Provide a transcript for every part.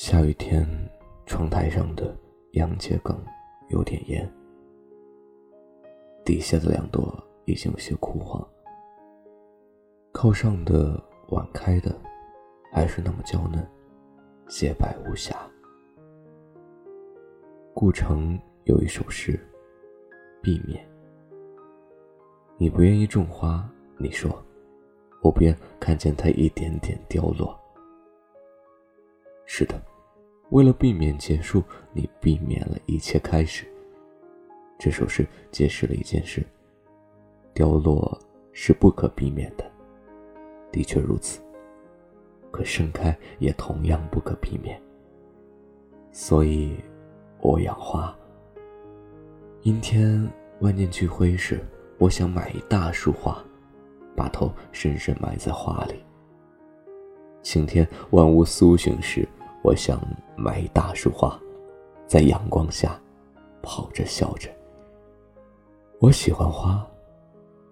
下雨天，窗台上的洋桔梗有点烟，底下的两朵已经有些枯黄。靠上的晚开的，还是那么娇嫩，洁白无瑕。顾城有一首诗：“避免。”你不愿意种花，你说，我不愿看见它一点点凋落。是的，为了避免结束，你避免了一切开始。这首诗揭示了一件事：凋落是不可避免的，的确如此。可盛开也同样不可避免。所以，我养花。阴天万念俱灰时。我想买一大束花，把头深深埋在花里。晴天万物苏醒时，我想买一大束花，在阳光下跑着笑着。我喜欢花，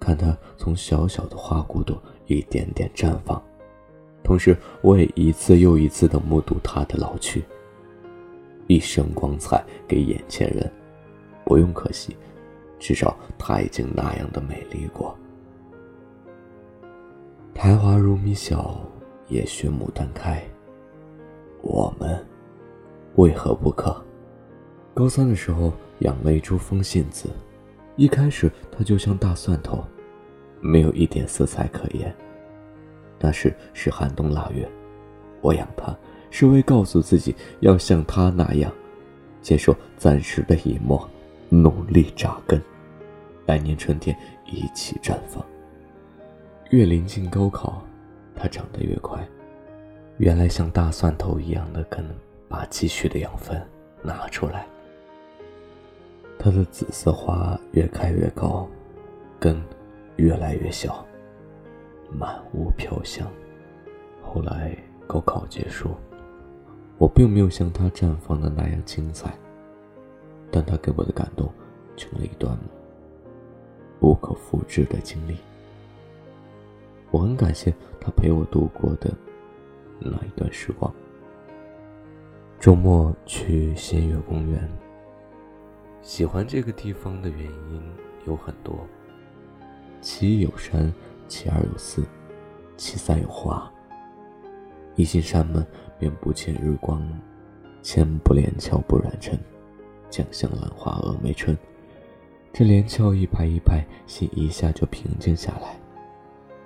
看它从小小的花骨朵一点点绽放，同时我也一次又一次的目睹它的老去。一生光彩给眼前人，不用可惜。至少她已经那样的美丽过。苔花如米小，也学牡丹开。我们为何不可？高三的时候养了一株风信子，一开始它就像大蒜头，没有一点色彩可言。那时是寒冬腊月，我养它是为告诉自己要像它那样，接受暂时的隐没。努力扎根，来年春天一起绽放。越临近高考，它长得越快。原来像大蒜头一样的根，把积蓄的养分拿出来。它的紫色花越开越高，根越来越小，满屋飘香。后来高考结束，我并没有像它绽放的那样精彩。但它给我的感动，成了一段不可复制的经历。我很感谢他陪我度过的那一段时光。周末去仙岳公园，喜欢这个地方的原因有很多：其一有山，其二有寺，其三有花。一进山门便不见日光，千不连桥不染尘。将相兰花峨眉春，这连翘一排一排，心一下就平静下来。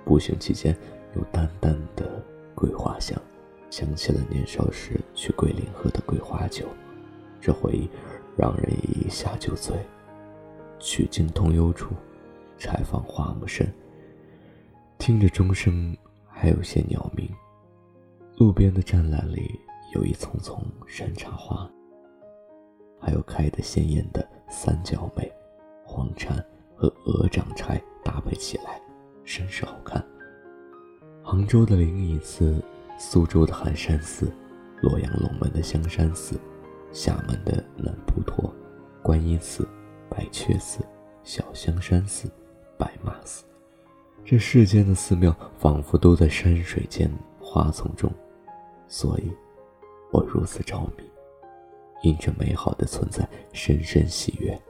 步行期间，有淡淡的桂花香，想起了年少时去桂林喝的桂花酒，这回忆让人一下就醉。曲径通幽处，柴房花木深，听着钟声，还有些鸟鸣。路边的栅栏里有一丛丛山茶花。还有开得鲜艳的三角梅、黄蝉和鹅掌柴搭配起来，甚是好看。杭州的灵隐寺、苏州的寒山寺、洛阳龙门的香山寺、厦门的南普陀、观音寺、白雀寺、小香山寺、白马寺，这世间的寺庙仿佛都在山水间、花丛中，所以，我如此着迷。因这美好的存在，深深喜悦。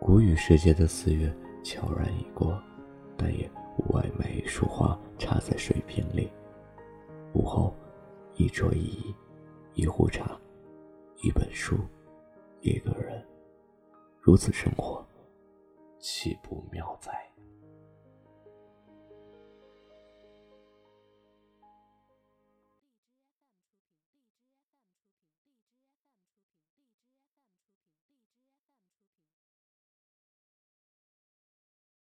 谷雨时节的四月悄然已过，但也屋外每一束花插在水瓶里。午后，一桌椅，一壶茶，一本书，一个人，如此生活，岂不妙哉？